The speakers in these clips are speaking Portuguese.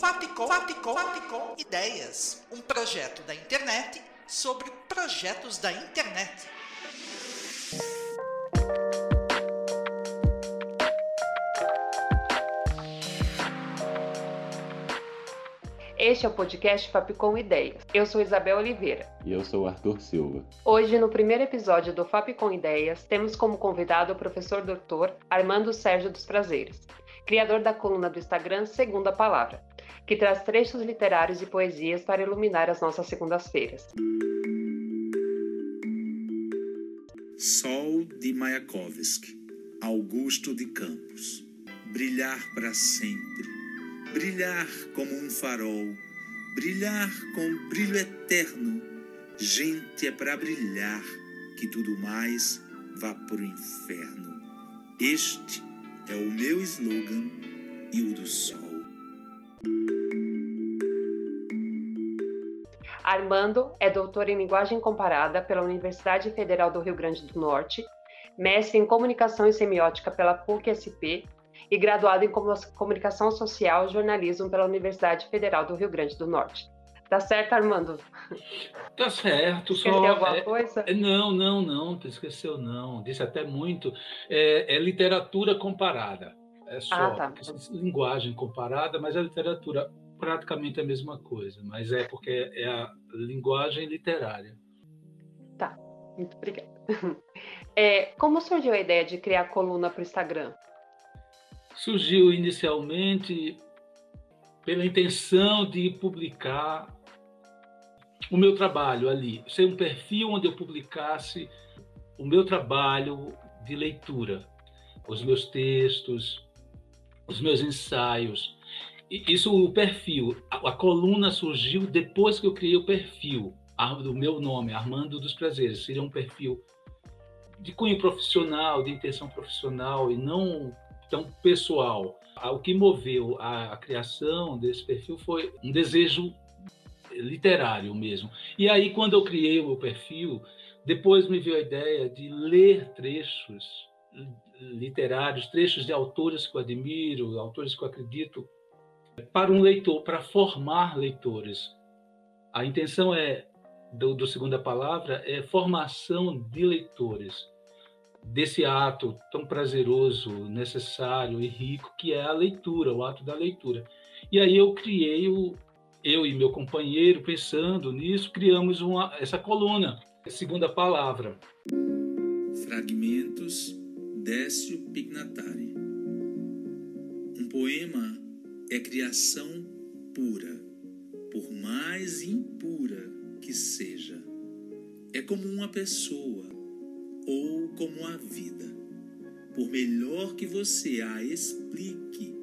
Fapcom, Fapcom, Fapcom Ideias, um projeto da internet sobre projetos da internet. Este é o podcast Fapcom Ideias. Eu sou Isabel Oliveira. E eu sou Arthur Silva. Hoje, no primeiro episódio do Fapcom Ideias, temos como convidado o professor doutor Armando Sérgio dos Prazeres, criador da coluna do Instagram Segunda Palavra, que traz trechos literários e poesias para iluminar as nossas segundas-feiras. Sol de Mayakovsky, Augusto de Campos. Brilhar para sempre, brilhar como um farol, brilhar com brilho eterno. Gente é para brilhar, que tudo mais vá pro inferno. Este é o meu slogan e o do sol. Armando é doutor em linguagem comparada pela Universidade Federal do Rio Grande do Norte, mestre em comunicação e semiótica pela PUC-SP e graduado em comunicação social e jornalismo pela Universidade Federal do Rio Grande do Norte. Tá certo, Armando? Tá certo. Esqueceu só, alguma é, coisa? é, não, não, não, tu esqueceu não. Disse até muito. É, é literatura comparada. É só Ah, tá. linguagem comparada, mas a literatura praticamente a mesma coisa. Mas é porque é a linguagem literária. Muito obrigada. É, como surgiu a ideia de criar coluna para o Instagram? Surgiu inicialmente pela intenção de publicar o meu trabalho ali, ser um perfil onde eu publicasse o meu trabalho de leitura, os meus textos, os meus ensaios. Isso, o perfil. A, a coluna surgiu depois que eu criei o perfil a- do meu nome, Armando dos Prazeres. Seria um perfil de cunho profissional, de intenção profissional e não tão pessoal. O que moveu a, a criação desse perfil foi um desejo literário mesmo. E aí, quando eu criei o meu perfil, depois me veio a ideia de ler trechos literários, trechos de autores que eu admiro, autores que eu acredito, para um leitor, para formar leitores. A intenção é do, do segunda palavra é formação de leitores desse ato tão prazeroso, necessário e rico que é a leitura, o ato da leitura. E aí eu criei o eu e meu companheiro pensando nisso, criamos uma essa coluna, segunda palavra. Fragmentos Décio Pignatari. Um poema é criação pura, por mais impura que seja. É como uma pessoa ou como a vida. Por melhor que você a explique,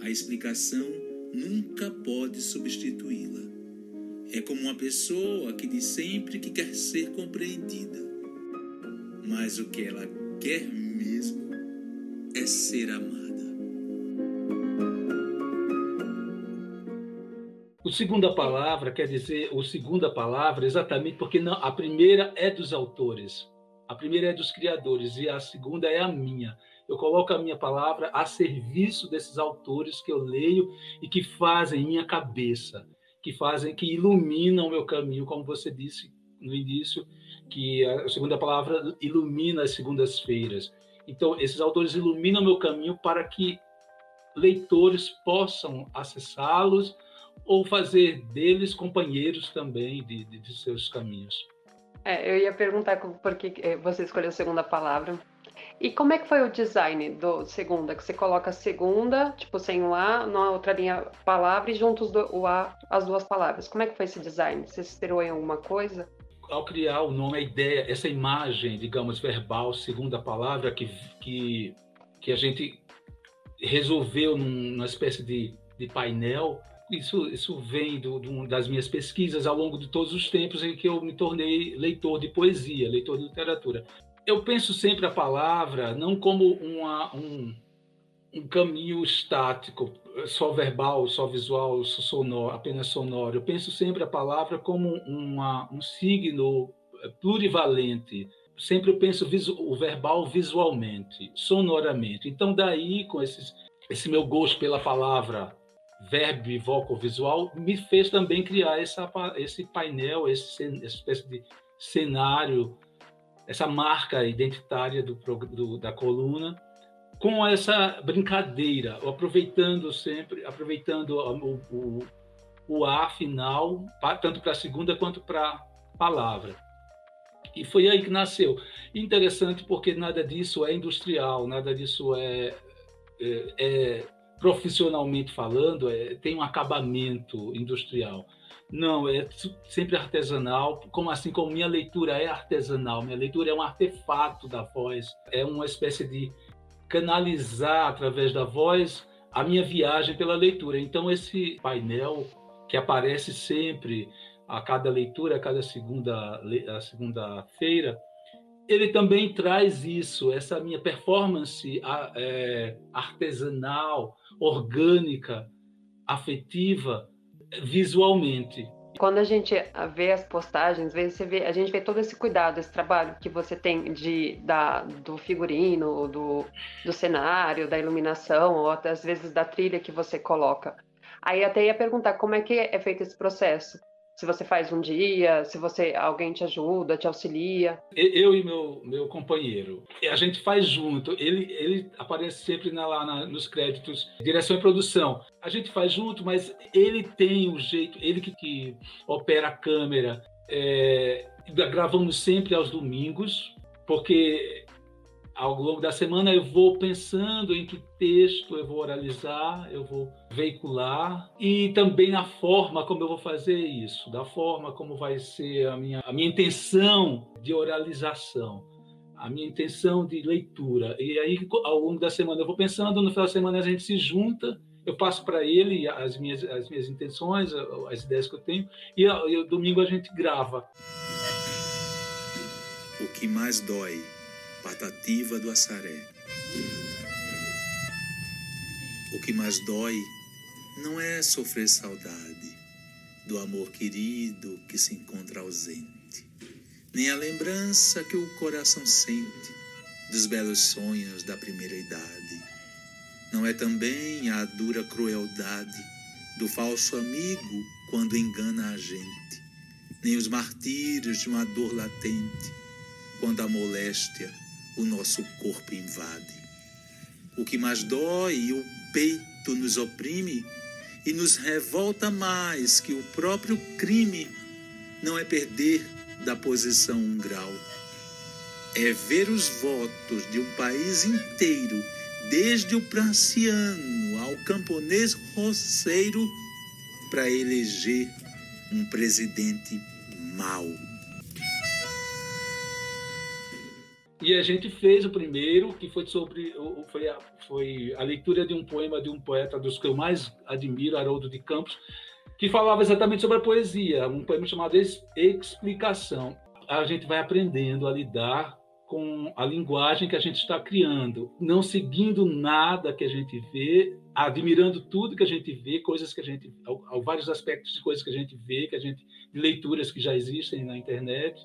a explicação nunca pode substituí-la. É como uma pessoa que diz sempre que quer ser compreendida mas o que ela quer mesmo é ser amada. O segunda palavra quer dizer o segunda palavra exatamente porque não, a primeira é dos autores, a primeira é dos criadores e a segunda é a minha. Eu coloco a minha palavra a serviço desses autores que eu leio e que fazem minha cabeça, que fazem, que iluminam o meu caminho, como você disse no início, que a segunda palavra ilumina as segundas-feiras. Então, esses autores iluminam meu caminho para que leitores possam acessá-los ou fazer deles companheiros também de, de, de seus caminhos. É, eu ia perguntar por que eh, você escolheu a segunda palavra. E como é que foi o design do segunda? Que você coloca a segunda, tipo, sem o A, na outra linha palavra e juntos do, o A, as duas palavras. Como é que foi esse design? Você se inspirou em alguma coisa? Ao criar o nome, a ideia, essa imagem, digamos, verbal, segunda palavra, que, que, que a gente resolveu num- numa espécie de, de painel, isso, isso vem do, do- das minhas pesquisas ao longo de todos os tempos em que eu me tornei leitor de poesia, leitor de literatura. Eu penso sempre a palavra não como uma, um, um caminho estático, só verbal, só visual, só sonoro, apenas sonoro. Eu penso sempre a palavra como uma, um signo eh, plurivalente. Sempre eu penso o verbal visualmente, sonoramente. Então, daí, com esses, esse meu gosto pela palavra verbo e vocal visual, me fez também criar essa, esse painel, esse, essa espécie de cenário, essa marca identitária do, do, da coluna, com essa brincadeira, aproveitando sempre, aproveitando o, o, o A final, tanto para a segunda quanto para a palavra. E foi aí que nasceu. Interessante porque nada disso é industrial, nada disso é, é, é profissionalmente falando, é, tem um acabamento industrial. Não, é sempre artesanal, como assim como minha leitura é artesanal, minha leitura é um artefato da voz, é uma espécie de canalizar através da voz a minha viagem pela leitura. Então esse painel que aparece sempre a cada leitura, a cada segunda a segunda-feira, ele também traz isso, essa minha performance é, artesanal, orgânica, afetiva, visualmente. Quando a gente vê as postagens, você vê, a gente vê todo esse cuidado, esse trabalho que você tem de, da, do figurino, do, do cenário, da iluminação, ou até às vezes da trilha que você coloca. Aí até ia perguntar como é que é feito esse processo se você faz um dia, se você alguém te ajuda, te auxilia. Eu e meu meu companheiro, a gente faz junto. Ele ele aparece sempre na, lá na, nos créditos, direção e produção. A gente faz junto, mas ele tem o jeito, ele que, que opera a câmera. É, gravamos sempre aos domingos, porque ao longo da semana eu vou pensando em que texto eu vou oralizar, eu vou veicular e também na forma como eu vou fazer isso, da forma como vai ser a minha, a minha intenção de oralização, a minha intenção de leitura. E aí, ao longo da semana, eu vou pensando, no final da semana a gente se junta, eu passo para ele as minhas, as minhas intenções, as ideias que eu tenho, e, e domingo a gente grava. O que mais dói Patativa do Assaré. O que mais dói não é sofrer saudade do amor querido que se encontra ausente, nem a lembrança que o coração sente dos belos sonhos da primeira idade. Não é também a dura crueldade do falso amigo quando engana a gente, nem os martírios de uma dor latente, quando a moléstia o nosso corpo invade. O que mais dói o peito nos oprime e nos revolta mais que o próprio crime não é perder da posição um grau. É ver os votos de um país inteiro, desde o pranciano ao camponês roceiro, para eleger um presidente mau. E a gente fez o primeiro, que foi sobre foi a, foi a leitura de um poema de um poeta dos que eu mais admiro, Haroldo de Campos, que falava exatamente sobre a poesia, um poema chamado Explicação. A gente vai aprendendo a lidar com a linguagem que a gente está criando, não seguindo nada que a gente vê, admirando tudo que a gente vê, coisas que a gente, vários aspectos de coisas que a gente vê, que a gente, leituras que já existem na internet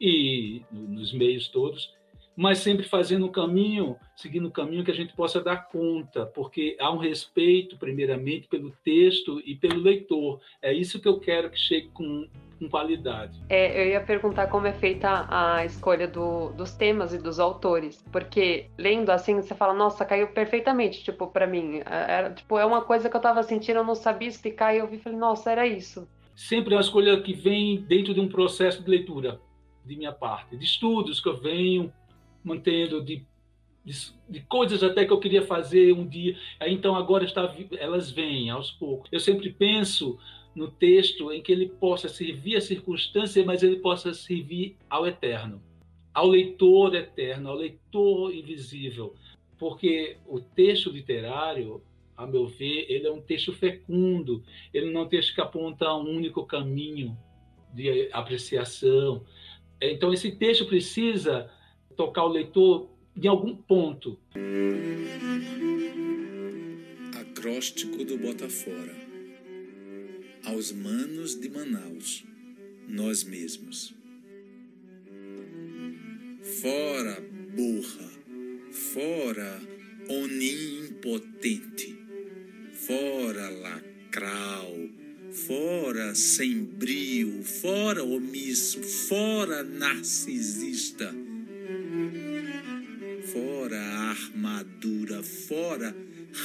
e nos meios todos, mas sempre fazendo o caminho, seguindo o caminho que a gente possa dar conta, porque há um respeito, primeiramente, pelo texto e pelo leitor. É isso que eu quero que chegue com, com qualidade. É, eu ia perguntar como é feita a escolha do, dos temas e dos autores, porque lendo assim, você fala, nossa, caiu perfeitamente, tipo, para mim. É, era, tipo, é uma coisa que eu estava sentindo, eu não sabia explicar, e eu vi falei, nossa, era isso. Sempre é uma escolha que vem dentro de um processo de leitura, de minha parte, de estudos que eu venho mantendo de, de, de, coisas até que eu queria fazer um dia. Então agora está, elas vêm aos poucos. Eu sempre penso no texto em que ele possa servir à circunstância, mas ele possa servir ao eterno, ao leitor eterno, ao leitor invisível, porque o texto literário, a meu ver, ele é um texto fecundo, ele não é um texto que aponta a um único caminho de apreciação. Então esse texto precisa tocar o leitor em algum ponto. Acróstico do Botafora. Aos manos de Manaus, nós mesmos. Fora, burra, fora, onipotente, fora, lacral, fora sem brio, fora omisso, fora narcisista, armadura, fora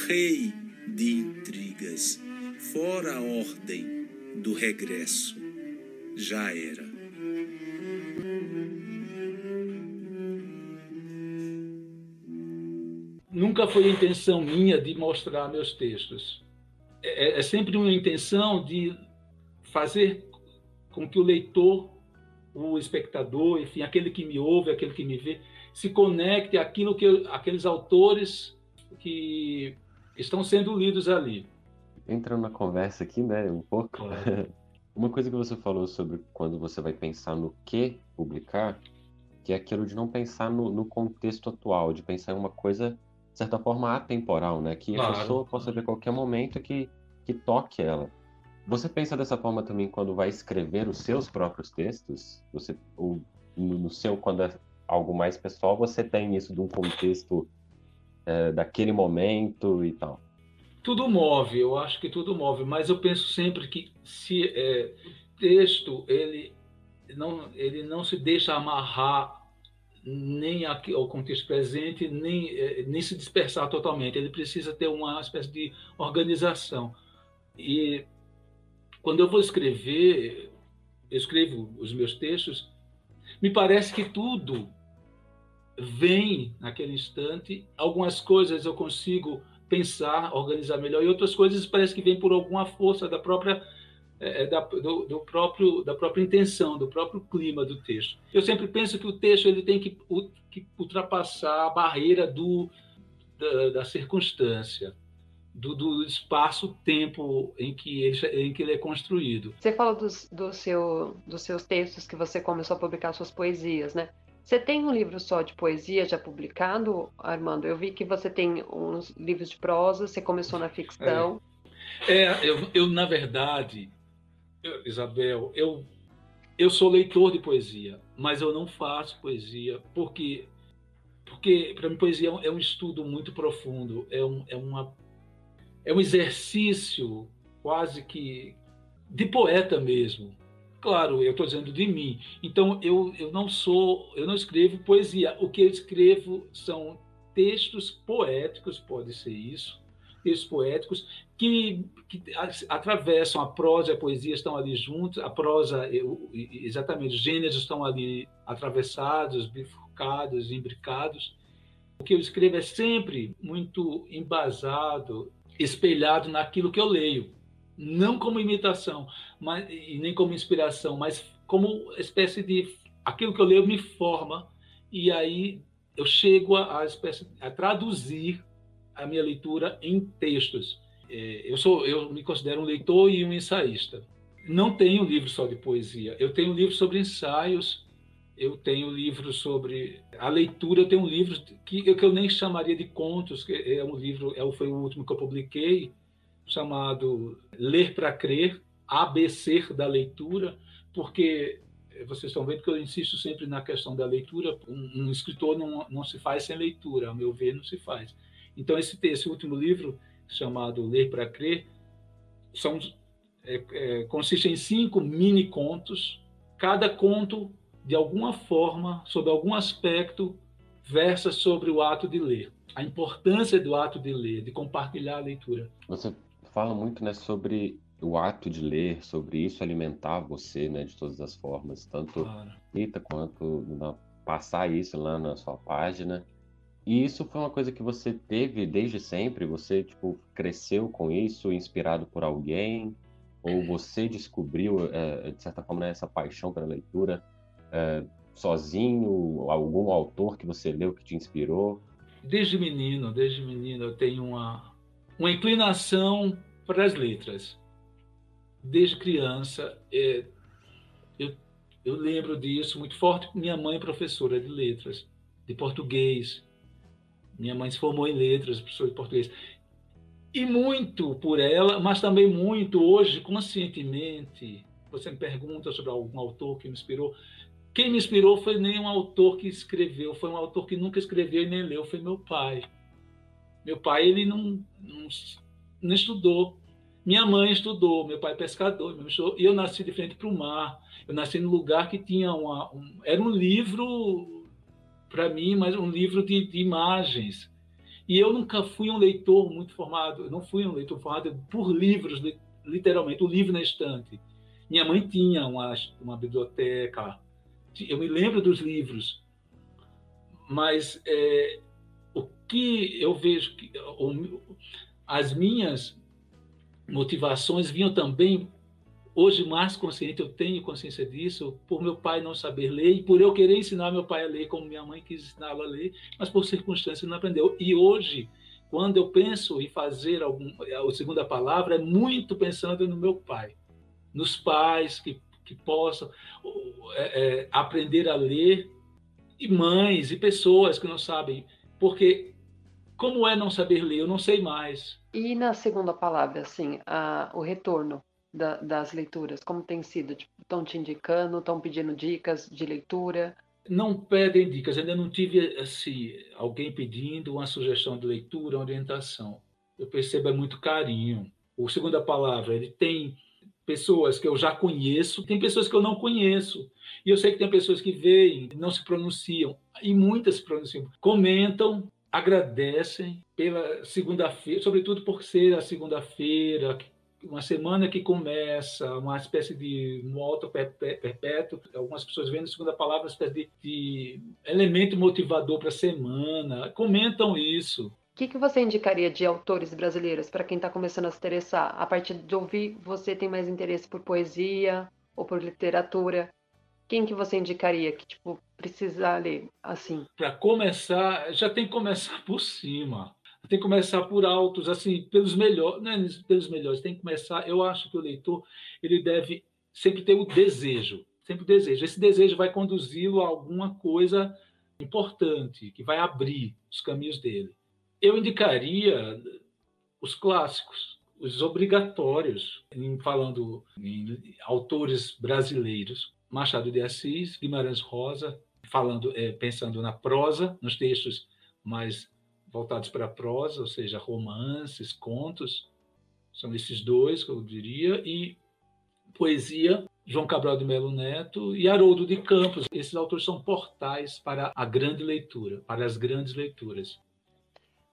rei de intrigas, fora a ordem do regresso. Já era. Nunca foi a intenção minha de mostrar meus textos. É, é sempre uma intenção de fazer com que o leitor, o espectador, enfim, aquele que me ouve, aquele que me vê, se conecte àquilo que aqueles autores que estão sendo lidos ali. Entrando na conversa aqui, né, um pouco. Uma coisa que você falou sobre quando você vai pensar no que publicar, que é aquilo de não pensar no, no contexto atual, de pensar em uma coisa, de certa forma, atemporal, né? Que Claro. a pessoa possa ver qualquer momento que, que toque ela. Você pensa dessa forma também quando vai escrever os seus próprios textos? Você, ou no, no seu, quando é algo mais pessoal, você tem isso de um contexto é, daquele momento e tal? Tudo move, eu acho que tudo move, mas eu penso sempre que se é, texto ele não ele não se deixa amarrar nem aqui ao contexto presente, nem é, nem se dispersar totalmente. Ele precisa ter uma espécie de organização. E quando eu vou escrever, eu escrevo os meus textos, me parece que tudo vem naquele instante. Algumas coisas eu consigo pensar, organizar melhor, e outras coisas parece que vem por alguma força da própria é, da, do, do, próprio da própria intenção, do próprio clima do texto. Eu sempre penso que o texto ele tem que, que ultrapassar a barreira do da, da circunstância, do, do espaço-tempo em que ele em que ele é construído. Você falou dos, do seu, dos seus textos que você começou a publicar suas poesias, né? Você tem um livro só de poesia já publicado, Armando? Eu vi que você tem uns livros de prosa, você começou na ficção. É, é eu, eu, na verdade, eu, Isabel, eu, eu sou leitor de poesia, mas eu não faço poesia porque, porque para mim, poesia é um estudo muito profundo, é um, é uma, é um exercício quase que de poeta mesmo. Claro, eu estou dizendo de mim. Então eu, eu não sou, eu não escrevo poesia. O que eu escrevo são textos poéticos, pode ser isso, textos poéticos que, que atravessam a prosa e a poesia estão ali juntos. A prosa, eu, exatamente, os gêneros estão ali atravessados, bifurcados, imbricados. O que eu escrevo é sempre muito embasado, espelhado naquilo que eu leio não como imitação, mas e nem como inspiração, mas como espécie de aquilo que eu leio me forma e aí eu chego a, a espécie a traduzir a minha leitura em textos. É, eu sou eu me considero um leitor e um ensaísta. Não tenho livro só de poesia. Eu tenho livro sobre ensaios. Eu tenho livro sobre a leitura. Eu tenho um livro que, que eu nem chamaria de contos, que é um livro, é, foi o último que eu publiquei, chamado Ler para Crer, ABC da leitura, porque vocês estão vendo que eu insisto sempre na questão da leitura. Um, um escritor não, não se faz sem leitura, ao meu ver, não se faz. Então, esse, esse último livro, chamado Ler para Crer, são, é, é, consiste em cinco mini contos. Cada conto, de alguma forma, sob algum aspecto, versa sobre o ato de ler. A importância do ato de ler, de compartilhar a leitura. Você fala muito né, sobre o ato de ler, sobre isso alimentar você né, de todas as formas, tanto Claro. escrita quanto na- passar isso lá na sua página. E isso foi uma coisa que você teve desde sempre? Você tipo cresceu com isso, inspirado por alguém? Ou você descobriu, eh, de certa forma, né, essa paixão pela leitura eh, sozinho? Algum autor que você leu que te inspirou? Desde menino, desde menino, eu tenho uma, uma inclinação para as letras. Desde criança, é, eu, eu lembro disso muito forte. Minha mãe é professora de letras, de português. Minha mãe se formou em letras, professora de português. E muito por ela, mas também muito hoje, conscientemente. Você me pergunta sobre algum autor que me inspirou. Quem me inspirou foi nem um autor que escreveu, foi um autor que nunca escreveu e nem leu, foi meu pai. Meu pai, ele não, não, não estudou. Minha mãe estudou, meu pai é pescador, e eu nasci de frente para o mar. Eu nasci num lugar que tinha uma, um, era um livro para mim, mas um livro de, de, imagens. E eu nunca fui um leitor muito formado, eu não fui um leitor formado por livros, literalmente, o um livro na estante. Minha mãe tinha uma, uma biblioteca, eu me lembro dos livros, mas é, o que eu vejo que as minhas motivações vinham também hoje mais consciente eu tenho consciência disso por meu pai não saber ler e por eu querer ensinar meu pai a ler como minha mãe quis ensiná-lo a ler mas por circunstâncias não aprendeu. E hoje quando eu penso em fazer algum a segunda palavra é muito pensando no meu pai nos pais que que possam é, é, aprender a ler e mães e pessoas que não sabem porque como é não saber ler eu não sei mais e na segunda palavra, assim, a, o retorno da, das leituras, como tem sido? Estão tipo, te indicando, estão pedindo dicas de leitura? Não pedem dicas, ainda não tive assim, alguém pedindo uma sugestão de leitura, uma orientação. Eu percebo é muito carinho. O segunda palavra, ele tem pessoas que eu já conheço, tem pessoas que eu não conheço. E eu sei que tem pessoas que veem, não se pronunciam, e muitas se pronunciam, comentam, agradecem pela segunda-feira, sobretudo por ser a segunda-feira, uma semana que começa, uma espécie de moto perpétuo. Algumas pessoas na segunda palavra uma espécie de, de elemento motivador para a semana. Comentam isso. Que, que você indicaria de autores brasileiros para quem está começando a se interessar? A partir de ouvir, você tem mais interesse por poesia ou por literatura? quem que você indicaria que tipo precisa ler assim? Para começar, já tem que começar por cima. Tem que começar por altos, assim, pelos melhores, não é pelos melhores, tem que começar. Eu acho que o leitor ele deve sempre ter o desejo, sempre o desejo. Esse desejo vai conduzi-lo a alguma coisa importante, que vai abrir os caminhos dele. Eu indicaria os clássicos, os obrigatórios, em, falando em autores brasileiros. Machado de Assis, Guimarães Rosa, falando, é, pensando na prosa, nos textos mais voltados para a prosa, ou seja, romances, contos, são esses dois que eu diria, e poesia, João Cabral de Melo Neto e Haroldo de Campos. Esses autores são portais para a grande leitura, para as grandes leituras.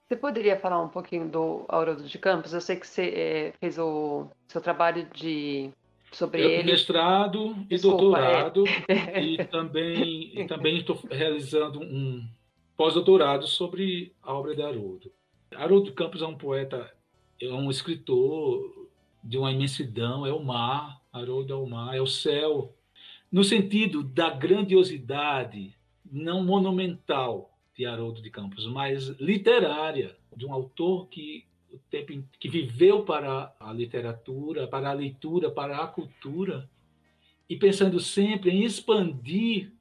Você poderia falar um pouquinho do Haroldo de Campos? Eu sei que você é, fez o seu trabalho de sobre eu, ele. Mestrado e Desculpa, doutorado, é. e também também estou realizando um pós-doutorado sobre a obra de Haroldo. Haroldo Campos é um poeta, é um escritor de uma imensidão, é o mar, Haroldo é o mar, é o céu, no sentido da grandiosidade, não monumental de Haroldo de Campos, mas literária, de um autor que tempo que viveu para a literatura, para a leitura, para a cultura, e pensando sempre em expandir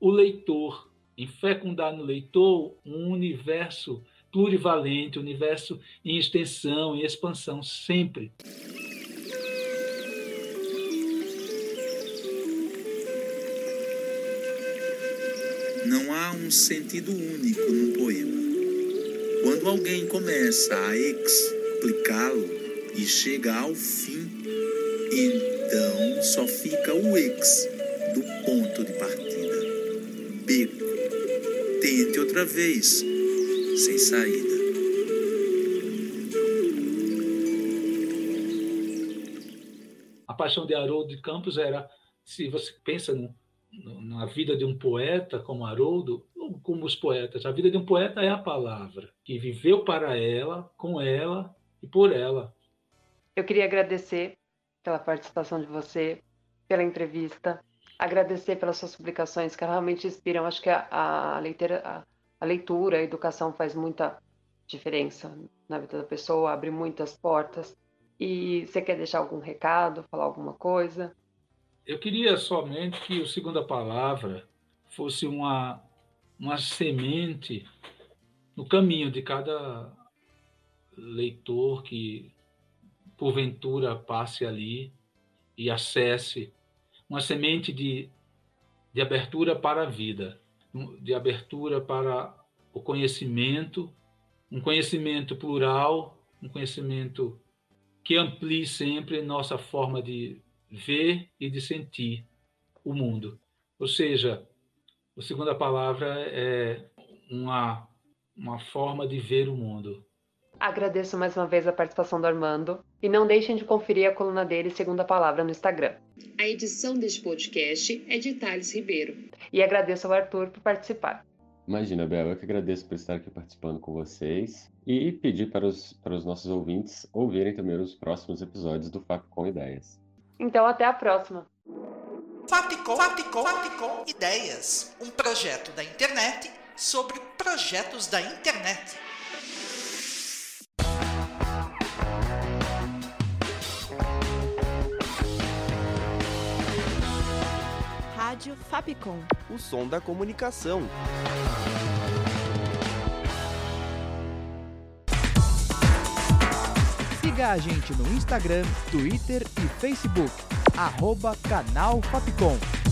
o leitor, em fecundar no leitor um universo plurivalente, um universo em extensão, em expansão, sempre. Não há um sentido único num poema. Quando alguém começa a explicá-lo e chega ao fim, então só fica o ex do ponto de partida. Beco. Tente outra vez, sem saída. A paixão de Haroldo de Campos era, se você pensa no, na vida de um poeta como Haroldo, como os poetas. A vida de um poeta é a palavra, que viveu para ela, com ela e por ela. Eu queria agradecer pela participação de você, pela entrevista, agradecer pelas suas publicações que realmente inspiram. Acho que a, a, a, a leitura, a educação faz muita diferença na vida da pessoa, abre muitas portas. E você quer deixar algum recado, falar alguma coisa? Eu queria somente que o Segunda Palavra fosse uma, uma semente no caminho de cada leitor que porventura passe ali e acesse uma semente de, de abertura para a vida, de abertura para o conhecimento, um conhecimento plural, um conhecimento que amplie sempre nossa forma de ver e de sentir o mundo. Ou seja, a segunda palavra é uma, uma forma de ver o mundo. Agradeço mais uma vez a participação do Armando e não deixem de conferir a coluna dele Segunda Palavra no Instagram. A edição deste podcast é de Thales Ribeiro. E agradeço ao Arthur por participar. Imagina, Bel, eu que agradeço por estar aqui participando com vocês e pedir para os, para os nossos ouvintes ouvirem também os próximos episódios do FAP com Ideias. Então, até a próxima! Fapcom, Fapcom, Fapcom Ideias, um projeto da internet sobre projetos da internet. Rádio Fapcom. O som da comunicação. Siga a gente no Instagram, Twitter e Facebook. Arroba Canal Fapcom.